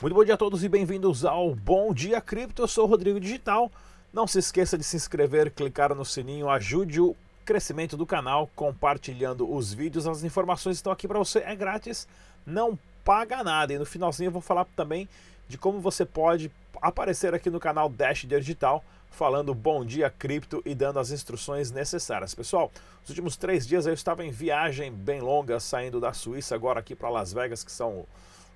Muito bom dia a todos e bem-vindos ao Bom Dia Cripto. Eu sou o Rodrigo Digital. Não se esqueça de se inscrever, clicar no sininho, ajude o crescimento do canal compartilhando os vídeos. As informações estão aqui para você, é grátis, não paga nada. E no finalzinho eu vou falar também de como você pode aparecer aqui no canal Dash Digital falando Bom Dia Cripto e dando as instruções necessárias. Pessoal, os últimos três dias eu estava em viagem bem longa, saindo da Suíça agora aqui para Las Vegas, que são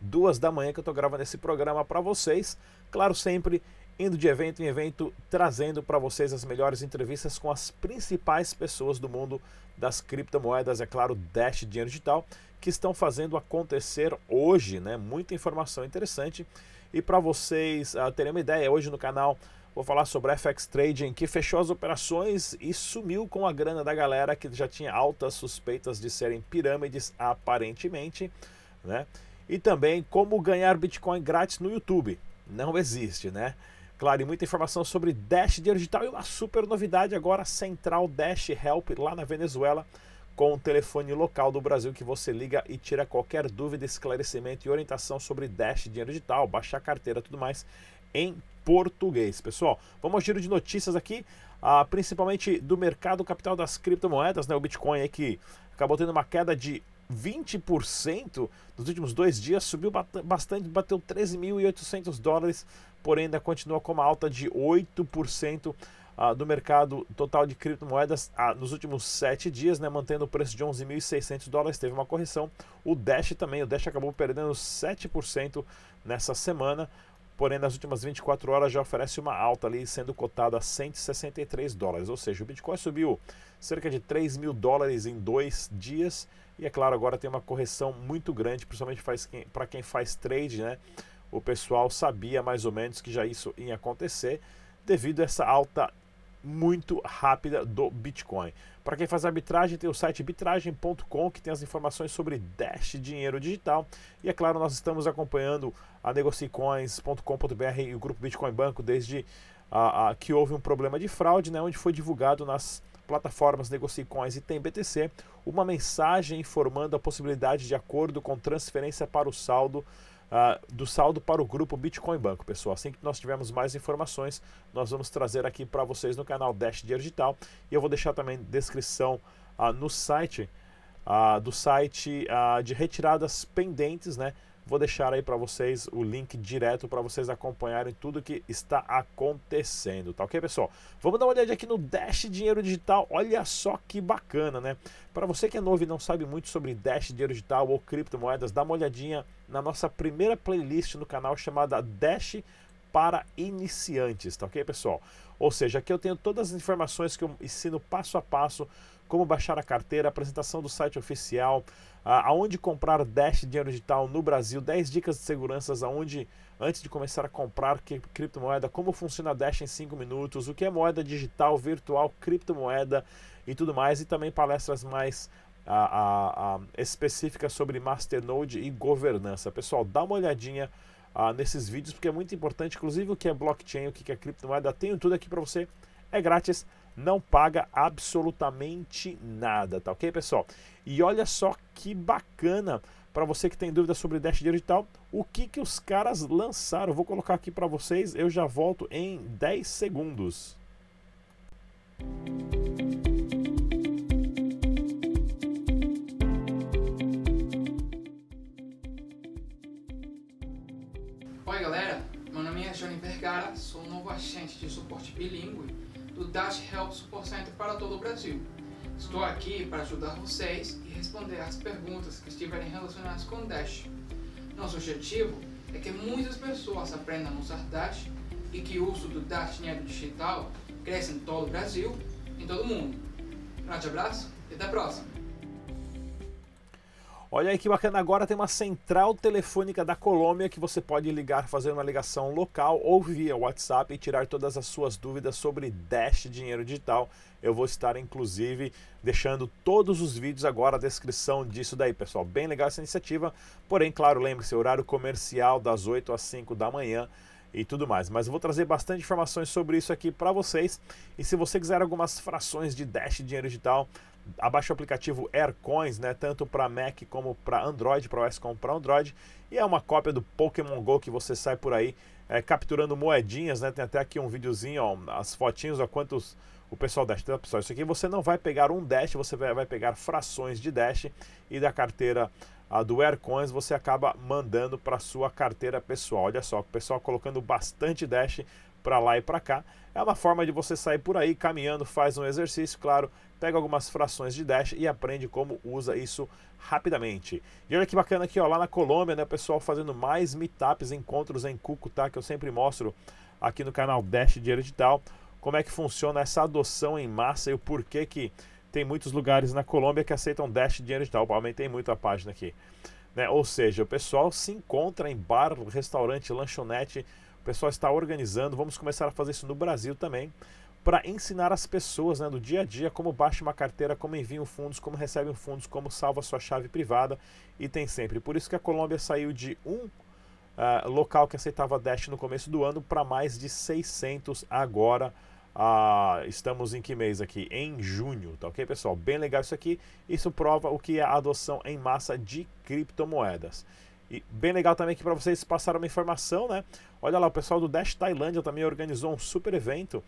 duas da manhã que eu estou gravando esse programa para vocês. Claro, sempre indo de evento em evento, trazendo para vocês as melhores entrevistas com as principais pessoas do mundo das criptomoedas, é claro, Dash Dinheiro Digital, que estão fazendo acontecer hoje, né? Muita informação interessante. E para vocês uh, terem uma ideia, hoje no canal vou falar sobre FX Trading, que fechou as operações e sumiu com a grana da galera que já tinha altas suspeitas de serem pirâmides aparentemente, né? E também como ganhar Bitcoin grátis no YouTube. Não existe, né? Claro, e muita informação sobre Dash Digital e uma super novidade agora, Central Dash Help lá na Venezuela, com o telefone local do Brasil que você liga e tira qualquer dúvida, esclarecimento e orientação sobre Dash Dinheiro Digital, baixar carteira tudo mais em português. Pessoal, vamos ao giro de notícias aqui, ah, principalmente do mercado capital das criptomoedas, né? O Bitcoin aí que acabou tendo uma queda de 20% nos últimos dois dias, subiu bastante, bateu 13.800 dólares, porém ainda continua com uma alta de 8% uh, do mercado total de criptomoedas uh, nos últimos sete dias, né, mantendo o preço de 11.600 dólares, teve uma correção. O Dash também, o Dash acabou perdendo 7% nessa semana, porém nas últimas 24 horas já oferece uma alta ali, sendo cotado a 163 dólares, ou seja, o Bitcoin subiu cerca de 3 mil dólares em dois dias, e é claro, agora tem uma correção muito grande, principalmente para quem faz trade, né? O pessoal sabia mais ou menos que já isso ia acontecer devido a essa alta muito rápida do Bitcoin. Para quem faz arbitragem, tem o site bitragem.com que tem as informações sobre Dash Dinheiro Digital. E é claro, nós estamos acompanhando a negocicoins.com.br e o grupo Bitcoin Banco desde a, a, que houve um problema de fraude, né, onde foi divulgado nas plataformas Negocicoins e tem BTC, uma mensagem informando a possibilidade de acordo com transferência para o saldo Uh, do saldo para o grupo Bitcoin Banco, pessoal. Assim que nós tivermos mais informações, nós vamos trazer aqui para vocês no canal Dash Dinheiro Digital. E eu vou deixar também descrição uh, no site, uh, do site de retiradas pendentes, né? Vou deixar aí para vocês o link direto para vocês acompanharem tudo que está acontecendo, tá ok, pessoal? Vamos dar uma olhada aqui no Dash Dinheiro Digital. Olha só que bacana, né? Para você que é novo e não sabe muito sobre Dash Dinheiro Digital ou criptomoedas, dá uma olhadinha na nossa primeira playlist no canal chamada Dash para iniciantes, tá ok, pessoal? Ou seja, aqui eu tenho todas as informações que eu ensino passo a passo como baixar a carteira, apresentação do site oficial, aonde comprar Dash dinheiro digital no Brasil, 10 dicas de segurança aonde antes de começar a comprar criptomoeda, como funciona a Dash em 5 minutos, o que é moeda digital, virtual, criptomoeda e tudo mais, e também palestras mais a, a, a, específicas sobre Masternode e governança. Pessoal, dá uma olhadinha uh, nesses vídeos porque é muito importante, inclusive o que é blockchain, o que é criptomoeda, tenho tudo aqui para você, é grátis não paga absolutamente nada, tá ok, pessoal? E olha só que bacana para você que tem dúvida sobre Dash Digital, o que que os caras lançaram. Vou colocar aqui para vocês, eu já volto em 10 segundos. Oi Vergara, sou um novo agente de suporte bilíngue do Dash Help Support Center para todo o Brasil. Estou aqui para ajudar vocês e responder as perguntas que estiverem relacionadas com Dash. Nosso objetivo é que muitas pessoas aprendam a usar Dash e que o uso do Dash Dinheiro Digital cresça em todo o Brasil e em todo o mundo. Um grande abraço e até a próxima! Olha aí que bacana, agora tem uma central telefônica da Colômbia que você pode ligar, fazer uma ligação local ou via WhatsApp e tirar todas as suas dúvidas sobre Dash Dinheiro Digital. Eu vou estar inclusive deixando todos os vídeos agora, a descrição disso daí, pessoal. Bem legal essa iniciativa, porém, claro, lembre-se, horário comercial das 8 às 5 da manhã e tudo mais. Mas eu vou trazer bastante informações sobre isso aqui para vocês. E se você quiser algumas frações de Dash Dinheiro Digital, abaixe o aplicativo AirCoins, né, tanto para Mac como para Android, para OS como para Android, e é uma cópia do Pokémon Go que você sai por aí é, capturando moedinhas, né? Tem até aqui um videozinho, ó, as fotinhos, ó, quantos o pessoal Dash. Então, pessoal, isso aqui você não vai pegar um Dash, você vai, vai pegar frações de Dash e da carteira a do AirCoins você acaba mandando para sua carteira pessoal. Olha só, o pessoal colocando bastante Dash para lá e para cá. É uma forma de você sair por aí caminhando, faz um exercício, claro, pega algumas frações de Dash e aprende como usa isso rapidamente. E olha que bacana aqui, ó, lá na Colômbia, né, o pessoal fazendo mais meetups, encontros em Cúcuta, que eu sempre mostro aqui no canal Dash Dinheiro Digital, como é que funciona essa adoção em massa e o porquê que tem muitos lugares na Colômbia que aceitam Dash Dinheiro Digital. Aumentei muito a página aqui. Né? Ou seja, o pessoal se encontra em bar, restaurante, lanchonete, o pessoal está organizando, vamos começar a fazer isso no Brasil também, para ensinar as pessoas né, do dia a dia como baixa uma carteira, como enviam fundos, como recebem fundos, como salva sua chave privada e tem sempre. Por isso que a Colômbia saiu de um uh, local que aceitava Dash no começo do ano para mais de 600 agora. Uh, estamos em que mês aqui? Em junho, tá ok, pessoal? Bem legal isso aqui. Isso prova o que é a adoção em massa de criptomoedas. E bem legal também aqui para vocês passar uma informação, né? Olha lá, o pessoal do Dash Tailândia também organizou um super evento.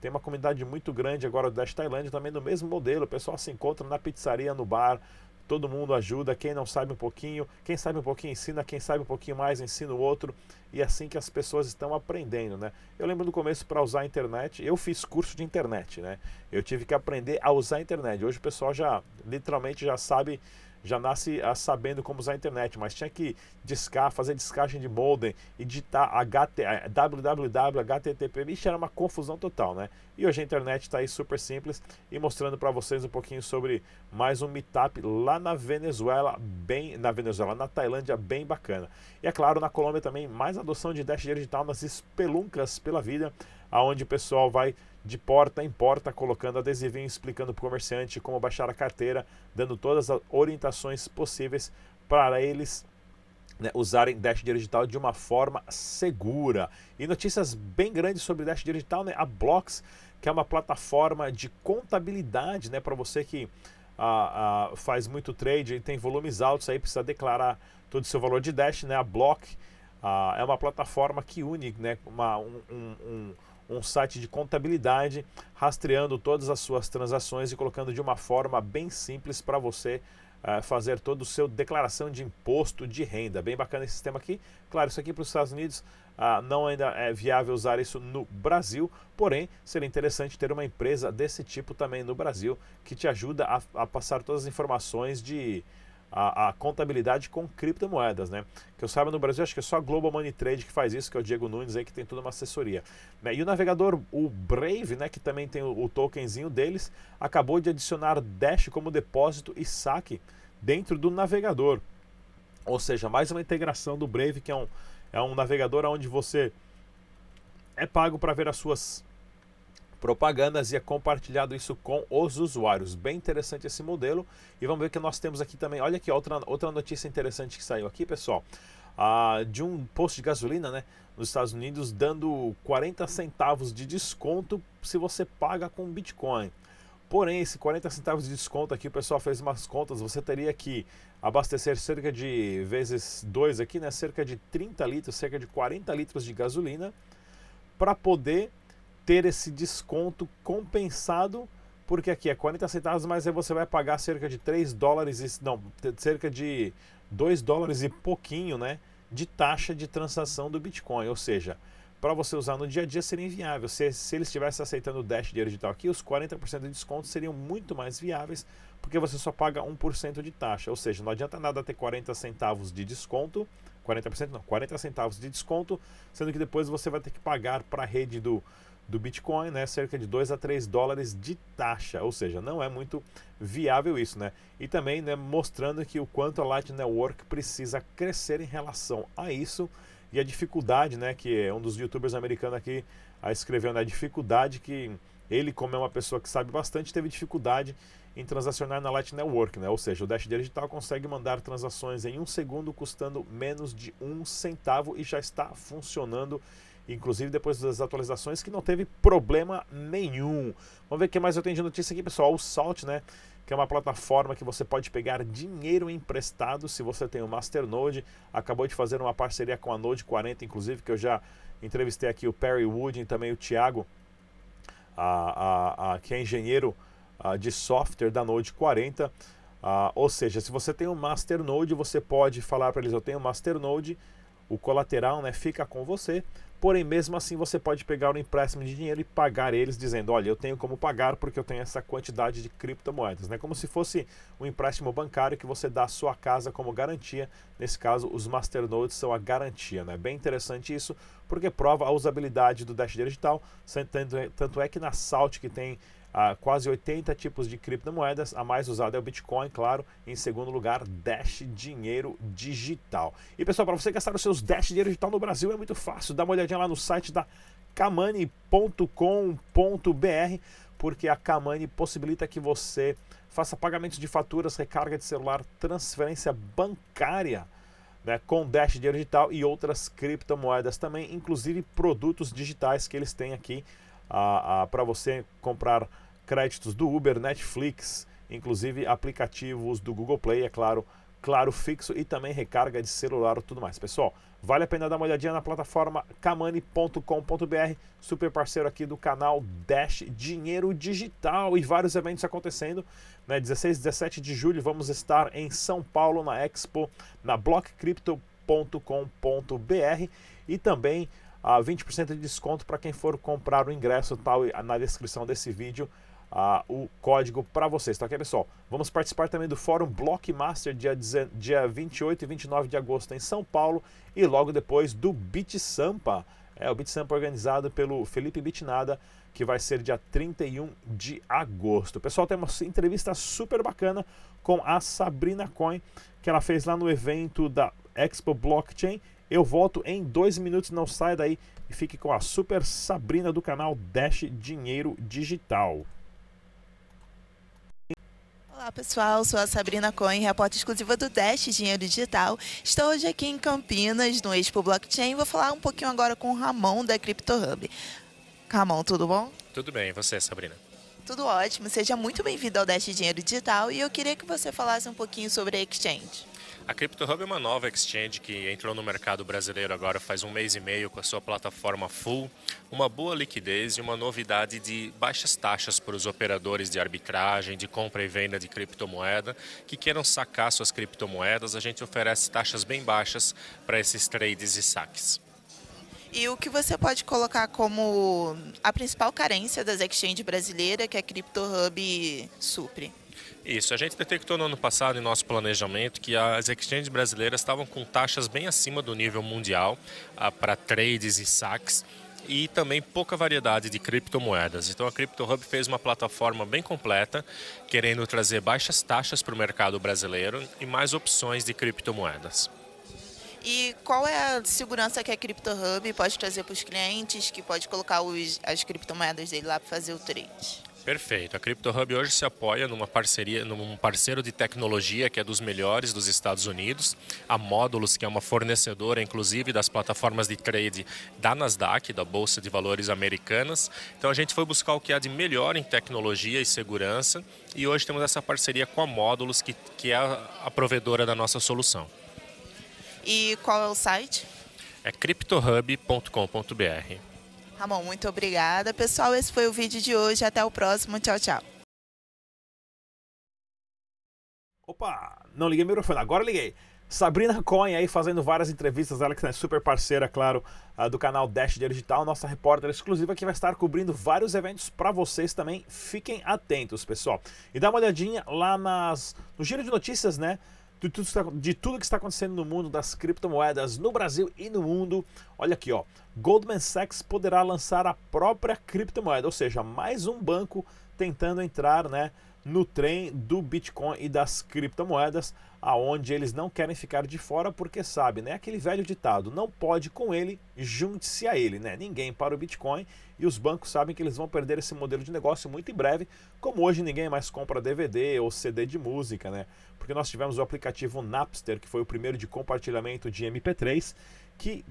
Tem uma comunidade muito grande agora do Dash Tailândia também no mesmo modelo. O pessoal se encontra na pizzaria, no bar, todo mundo ajuda. Quem não sabe um pouquinho, quem sabe um pouquinho ensina, quem sabe um pouquinho mais ensina o outro. E é assim que as pessoas estão aprendendo, né? Eu lembro no começo para usar a internet, eu fiz curso de internet, né? Eu tive que aprender a usar a internet. Hoje o pessoal já literalmente já sabe já nasce ah, sabendo como usar a internet, mas tinha que discar, fazer descagem de modem e digitar HT, www, HTTP, Vixe, era uma confusão total, né? E hoje a internet está aí super simples e mostrando para vocês um pouquinho sobre mais um meetup lá na Venezuela, bem na Venezuela, na Tailândia, bem bacana. E é claro, na Colômbia também mais adoção de Dash digital nas espeluncas pela vida, aonde o pessoal vai de porta em porta, colocando adesivinho explicando para o comerciante como baixar a carteira, dando todas as orientações possíveis para eles né, usarem Dash Digital de uma forma segura. E notícias bem grandes sobre Dash Digital, né? A Blocks, que é uma plataforma de contabilidade, né, para você que ah, ah, faz muito trade e tem volumes altos aí, precisa declarar todo o seu valor de Dash, né? A Block ah, é uma plataforma que une né, uma, um, um um site de contabilidade rastreando todas as suas transações e colocando de uma forma bem simples para você uh, fazer toda a sua declaração de imposto de renda. Bem bacana esse sistema aqui. Claro, isso aqui para os Estados Unidos uh, não ainda é viável usar isso no Brasil, porém seria interessante ter uma empresa desse tipo também no Brasil que te ajuda a, a passar todas as informações de a, a, contabilidade com criptomoedas, né? Que eu saiba no Brasil, acho que é só a Global Money Trade que faz isso, que é o Diego Nunes aí, que tem toda uma assessoria. Né? E o navegador, o Brave, né, que também tem o, o tokenzinho deles, acabou de adicionar Dash como depósito e saque dentro do navegador. Ou seja, mais uma integração do Brave, que é um, é um navegador onde você é pago para ver as suas propagandas e é compartilhado isso com os usuários. Bem interessante esse modelo. E vamos ver que nós temos aqui também. Olha aqui, outra, outra notícia interessante que saiu aqui, pessoal. Ah, de um posto de gasolina né, nos Estados Unidos dando 40 centavos de desconto se você paga com Bitcoin. Porém, esse 40 centavos de desconto aqui, o pessoal fez umas contas, você teria que abastecer cerca de vezes 2 aqui, né, cerca de 30 litros, cerca de 40 litros de gasolina para poder ter esse desconto compensado, porque aqui é 40 centavos, mas aí você vai pagar cerca de 3 dólares, não, cerca de 2 dólares e pouquinho, né, de taxa de transação do Bitcoin, ou seja, para você usar no dia a dia seria inviável. Se, se eles estivessem aceitando o Dash dinheiro digital aqui, os 40% de desconto seriam muito mais viáveis, porque você só paga 1% de taxa. Ou seja, não adianta nada ter 40 centavos de desconto, 40% não, 40 centavos de desconto, sendo que depois você vai ter que pagar para a rede do, do Bitcoin, né, cerca de 2 a 3 dólares de taxa, ou seja, não é muito viável isso, né? E também né, mostrando que o quanto a Light Network precisa crescer em relação a isso e a dificuldade, né, que um dos youtubers americanos aqui a escreveu, né, a dificuldade que ele, como é uma pessoa que sabe bastante, teve dificuldade em transacionar na Light Network, né? Ou seja, o Dash Digital consegue mandar transações em um segundo custando menos de um centavo e já está funcionando inclusive depois das atualizações, que não teve problema nenhum. Vamos ver o que mais eu tenho de notícia aqui, pessoal. O Salt, né? Que é uma plataforma que você pode pegar dinheiro emprestado se você tem o Masternode. Acabou de fazer uma parceria com a Node 40, inclusive, que eu já entrevistei aqui o Perry Wood e também o Thiago, a, a, a, que é engenheiro a, de software da Node 40. ou seja, se você tem o Masternode, você pode falar para eles: Eu tenho o Masternode o colateral né, fica com você, porém mesmo assim você pode pegar um empréstimo de dinheiro e pagar eles dizendo, olha, eu tenho como pagar porque eu tenho essa quantidade de criptomoedas, né? Como se fosse um empréstimo bancário que você dá à sua casa como garantia. Nesse caso, os masternodes são a garantia, né? Bem interessante isso, porque prova a usabilidade do Dash Digital, tanto é que na Salt que tem quase 80 tipos de criptomoedas. A mais usada é o Bitcoin, claro. Em segundo lugar, Dash Dinheiro Digital. E pessoal, para você gastar os seus Dash Dinheiro Digital no Brasil é muito fácil. Dá uma olhadinha lá no site da kamani.com.br, porque a Kamani possibilita que você faça pagamentos de faturas, recarga de celular, transferência bancária. Né, com Dash Dinheiro Digital e outras criptomoedas também, inclusive produtos digitais que eles têm aqui para você comprar créditos do Uber, Netflix, inclusive aplicativos do Google Play, é claro, claro fixo e também recarga de celular e tudo mais. Pessoal, vale a pena dar uma olhadinha na plataforma kamani.com.br, super parceiro aqui do canal Dash Dinheiro Digital e vários eventos acontecendo. Né? 16 e 17 de julho vamos estar em São Paulo na Expo, na blockcrypto.com.br e também a 20% de desconto para quem for comprar o ingresso tal na descrição desse vídeo uh, o código para vocês, tá ok pessoal? Vamos participar também do Fórum Blockmaster dia, dia 28 e 29 de agosto em São Paulo e logo depois do Bit Sampa, é o Bit Sampa organizado pelo Felipe Bitnada, que vai ser dia 31 de agosto. Pessoal, tem uma entrevista super bacana com a Sabrina Coin, que ela fez lá no evento da Expo Blockchain eu volto em dois minutos, não saia daí e fique com a super Sabrina do canal Dash Dinheiro Digital. Olá pessoal, sou a Sabrina Cohen, repórter exclusiva do Dash Dinheiro Digital. Estou hoje aqui em Campinas, no Expo Blockchain. Vou falar um pouquinho agora com o Ramon da CryptoHub. Ramon, tudo bom? Tudo bem, e você, Sabrina? Tudo ótimo, seja muito bem-vindo ao Dash Dinheiro Digital e eu queria que você falasse um pouquinho sobre a Exchange. A CryptoHub é uma nova exchange que entrou no mercado brasileiro agora faz um mês e meio com a sua plataforma full, uma boa liquidez e uma novidade de baixas taxas para os operadores de arbitragem, de compra e venda de criptomoeda que queiram sacar suas criptomoedas. A gente oferece taxas bem baixas para esses trades e saques. E o que você pode colocar como a principal carência das exchanges brasileiras que a CryptoHub supre? Isso, a gente detectou no ano passado em nosso planejamento que as exchanges brasileiras estavam com taxas bem acima do nível mundial ah, para trades e saques e também pouca variedade de criptomoedas. Então a CryptoHub fez uma plataforma bem completa, querendo trazer baixas taxas para o mercado brasileiro e mais opções de criptomoedas. E qual é a segurança que a CryptoHub pode trazer para os clientes, que pode colocar os, as criptomoedas dele lá para fazer o trade? Perfeito. A CryptoHub hoje se apoia numa parceria, num parceiro de tecnologia que é dos melhores dos Estados Unidos, a Módulos, que é uma fornecedora, inclusive, das plataformas de trade da Nasdaq, da Bolsa de Valores Americanas. Então a gente foi buscar o que há de melhor em tecnologia e segurança e hoje temos essa parceria com a Módulos, que, que é a, a provedora da nossa solução. E qual é o site? É cryptohub.com.br. Ramon, muito obrigada. Pessoal, esse foi o vídeo de hoje. Até o próximo. Tchau, tchau. Opa, não liguei o microfone, agora liguei. Sabrina Cohen aí fazendo várias entrevistas, ela que é super parceira, claro, do canal Dash Digital, nossa repórter exclusiva que vai estar cobrindo vários eventos para vocês também. Fiquem atentos, pessoal. E dá uma olhadinha lá nas no giro de notícias, né? De tudo, está, de tudo que está acontecendo no mundo das criptomoedas no Brasil e no mundo. Olha aqui, ó. Goldman Sachs poderá lançar a própria criptomoeda, ou seja, mais um banco tentando entrar, né, no trem do Bitcoin e das criptomoedas, aonde eles não querem ficar de fora porque sabe, né, aquele velho ditado, não pode com ele, junte-se a ele, né? Ninguém para o Bitcoin e os bancos sabem que eles vão perder esse modelo de negócio muito em breve, como hoje ninguém mais compra DVD ou CD de música, né? Porque nós tivemos o aplicativo Napster, que foi o primeiro de compartilhamento de MP3, que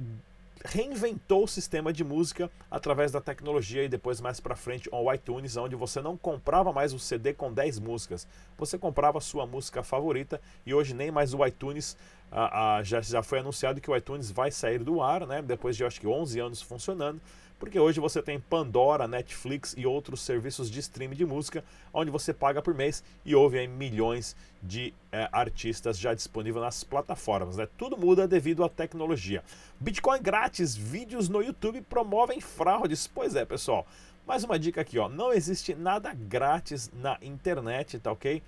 reinventou o sistema de música através da tecnologia e depois mais para frente o iTunes, onde você não comprava mais o CD com 10 músicas, você comprava sua música favorita e hoje nem mais o iTunes ah, ah, já, já foi anunciado que o iTunes vai sair do ar, né? Depois de acho que 11 anos funcionando porque hoje você tem Pandora, Netflix e outros serviços de streaming de música, onde você paga por mês e ouve aí milhões de é, artistas já disponíveis nas plataformas. Né? Tudo muda devido à tecnologia. Bitcoin grátis, vídeos no YouTube promovem fraudes. Pois é, pessoal. Mais uma dica aqui, ó. Não existe nada grátis na internet, tá ok?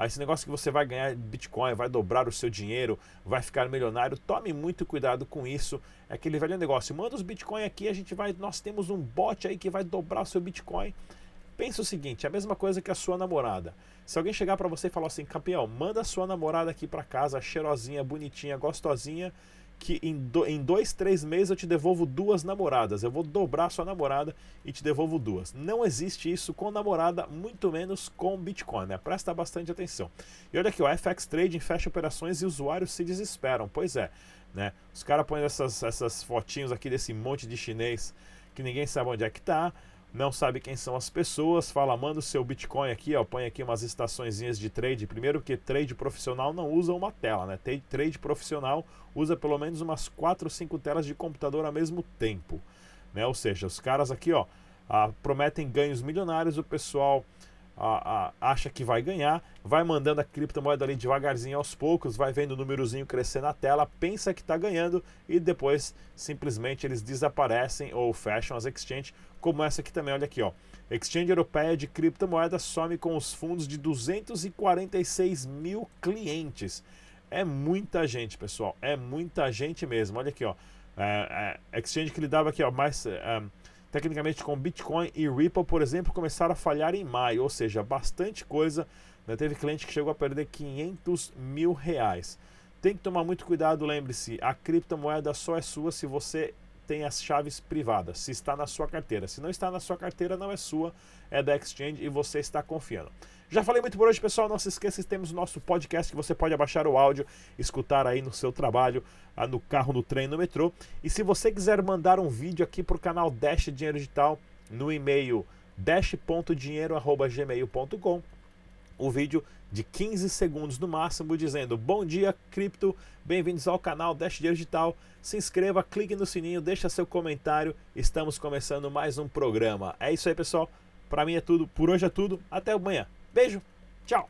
Aí esse negócio que você vai ganhar Bitcoin, vai dobrar o seu dinheiro, vai ficar milionário, tome muito cuidado com isso. É aquele velho negócio, manda os Bitcoin aqui, a gente vai, nós temos um bot aí que vai dobrar o seu Bitcoin. Pensa o seguinte, é a mesma coisa que a sua namorada. Se alguém chegar para você e falar assim, campeão, manda a sua namorada aqui para casa, cheirosinha, bonitinha, gostosinha, que em, do, em dois, três meses eu te devolvo duas namoradas. Eu vou dobrar sua namorada e te devolvo duas. Não existe isso com namorada, muito menos com Bitcoin, né? Presta bastante atenção. E olha aqui, o FX Trading fecha operações e usuários se desesperam. Pois é, né? Os caras põem essas, essas fotinhos aqui desse monte de chinês que ninguém sabe onde é que tá não sabe quem são as pessoas, fala, manda o seu Bitcoin aqui, ó, põe aqui umas estaçõezinhas de trade. Primeiro que trade profissional não usa uma tela, né? Trade profissional usa pelo menos umas 4 ou 5 telas de computador ao mesmo tempo, né? Ou seja, os caras aqui, ó, ah, prometem ganhos milionários, o pessoal a, a, acha que vai ganhar, vai mandando a criptomoeda ali devagarzinho aos poucos, vai vendo o númerozinho crescer na tela, pensa que está ganhando e depois simplesmente eles desaparecem ou fecham as exchanges, como essa aqui também, olha aqui, ó. Exchange Europeia de Criptomoedas some com os fundos de 246 mil clientes. É muita gente, pessoal. É muita gente mesmo. Olha aqui, ó. É, é, exchange que lidava aqui, ó, mais. É, Tecnicamente, com Bitcoin e Ripple, por exemplo, começaram a falhar em maio, ou seja, bastante coisa. Né? Teve cliente que chegou a perder 500 mil reais. Tem que tomar muito cuidado, lembre-se, a criptomoeda só é sua se você tem as chaves privadas, se está na sua carteira. Se não está na sua carteira, não é sua, é da exchange e você está confiando. Já falei muito por hoje, pessoal. Não se esqueça que temos o nosso podcast que você pode abaixar o áudio, escutar aí no seu trabalho, ah, no carro, no trem, no metrô. E se você quiser mandar um vídeo aqui para o canal Dash Dinheiro Digital no e-mail dash.dinheiro.gmail.com o vídeo de 15 segundos no máximo, dizendo Bom dia, cripto, bem-vindos ao canal Dash Dinheiro Digital. Se inscreva, clique no sininho, deixa seu comentário. Estamos começando mais um programa. É isso aí, pessoal. Para mim é tudo, por hoje é tudo. Até amanhã. Beijo, tchau!